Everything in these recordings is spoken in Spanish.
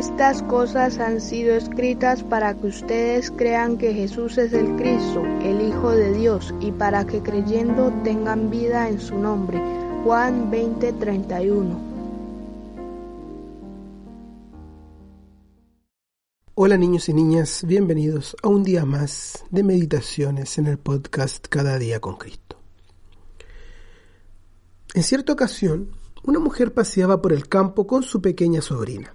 Estas cosas han sido escritas para que ustedes crean que Jesús es el Cristo, el Hijo de Dios, y para que creyendo tengan vida en su nombre. Juan 20:31 Hola niños y niñas, bienvenidos a un día más de meditaciones en el podcast Cada día con Cristo. En cierta ocasión, una mujer paseaba por el campo con su pequeña sobrina.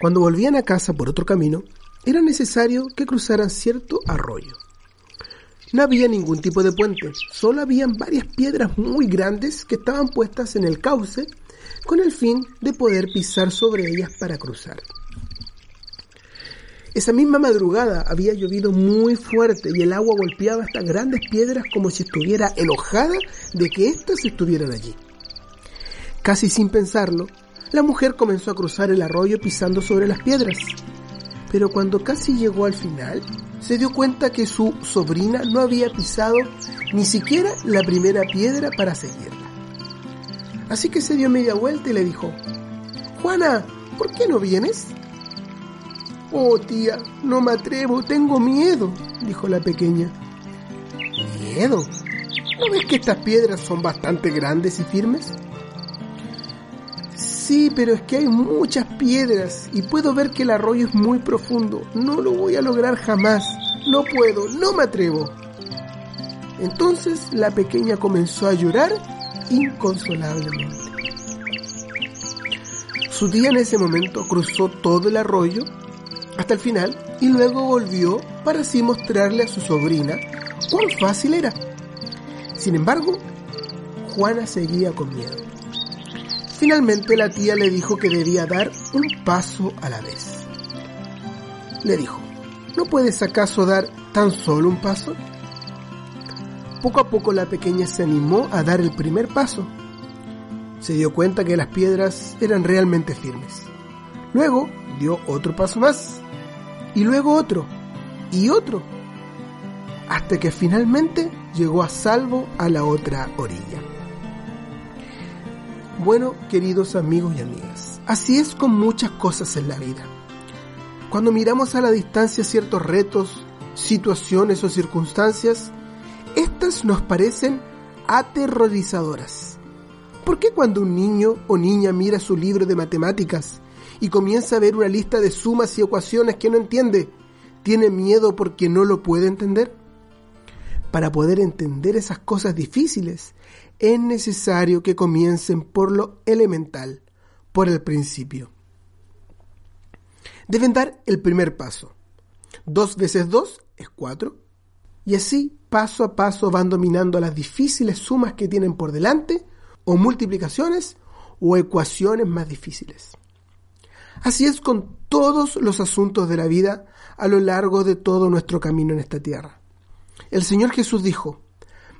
Cuando volvían a casa por otro camino, era necesario que cruzaran cierto arroyo. No había ningún tipo de puente, solo habían varias piedras muy grandes que estaban puestas en el cauce con el fin de poder pisar sobre ellas para cruzar. Esa misma madrugada había llovido muy fuerte y el agua golpeaba estas grandes piedras como si estuviera enojada de que éstas estuvieran allí. Casi sin pensarlo, la mujer comenzó a cruzar el arroyo pisando sobre las piedras. Pero cuando casi llegó al final, se dio cuenta que su sobrina no había pisado ni siquiera la primera piedra para seguirla. Así que se dio media vuelta y le dijo, Juana, ¿por qué no vienes? Oh tía, no me atrevo, tengo miedo, dijo la pequeña. ¿Miedo? ¿No ves que estas piedras son bastante grandes y firmes? Sí, pero es que hay muchas piedras y puedo ver que el arroyo es muy profundo. No lo voy a lograr jamás. No puedo, no me atrevo. Entonces la pequeña comenzó a llorar inconsolablemente. Su tía en ese momento cruzó todo el arroyo hasta el final y luego volvió para así mostrarle a su sobrina cuán fácil era. Sin embargo, Juana seguía con miedo. Finalmente la tía le dijo que debía dar un paso a la vez. Le dijo, ¿no puedes acaso dar tan solo un paso? Poco a poco la pequeña se animó a dar el primer paso. Se dio cuenta que las piedras eran realmente firmes. Luego dio otro paso más. Y luego otro. Y otro. Hasta que finalmente llegó a salvo a la otra orilla. Bueno, queridos amigos y amigas, así es con muchas cosas en la vida. Cuando miramos a la distancia ciertos retos, situaciones o circunstancias, estas nos parecen aterrorizadoras. ¿Por qué cuando un niño o niña mira su libro de matemáticas y comienza a ver una lista de sumas y ecuaciones que no entiende, tiene miedo porque no lo puede entender? Para poder entender esas cosas difíciles, es necesario que comiencen por lo elemental, por el principio. Deben dar el primer paso. Dos veces dos es cuatro. Y así, paso a paso, van dominando las difíciles sumas que tienen por delante, o multiplicaciones, o ecuaciones más difíciles. Así es con todos los asuntos de la vida a lo largo de todo nuestro camino en esta tierra. El Señor Jesús dijo,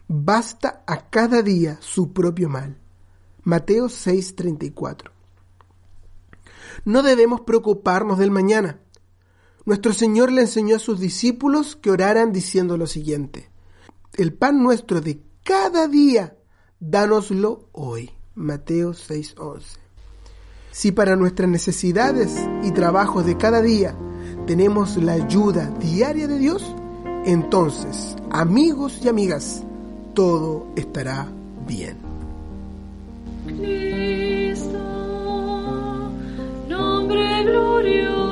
basta a cada día su propio mal. Mateo 6:34. No debemos preocuparnos del mañana. Nuestro Señor le enseñó a sus discípulos que oraran diciendo lo siguiente, el pan nuestro de cada día, dánoslo hoy. Mateo 6:11. Si para nuestras necesidades y trabajos de cada día tenemos la ayuda diaria de Dios, entonces, amigos y amigas, todo estará bien. Cristo, nombre glorioso.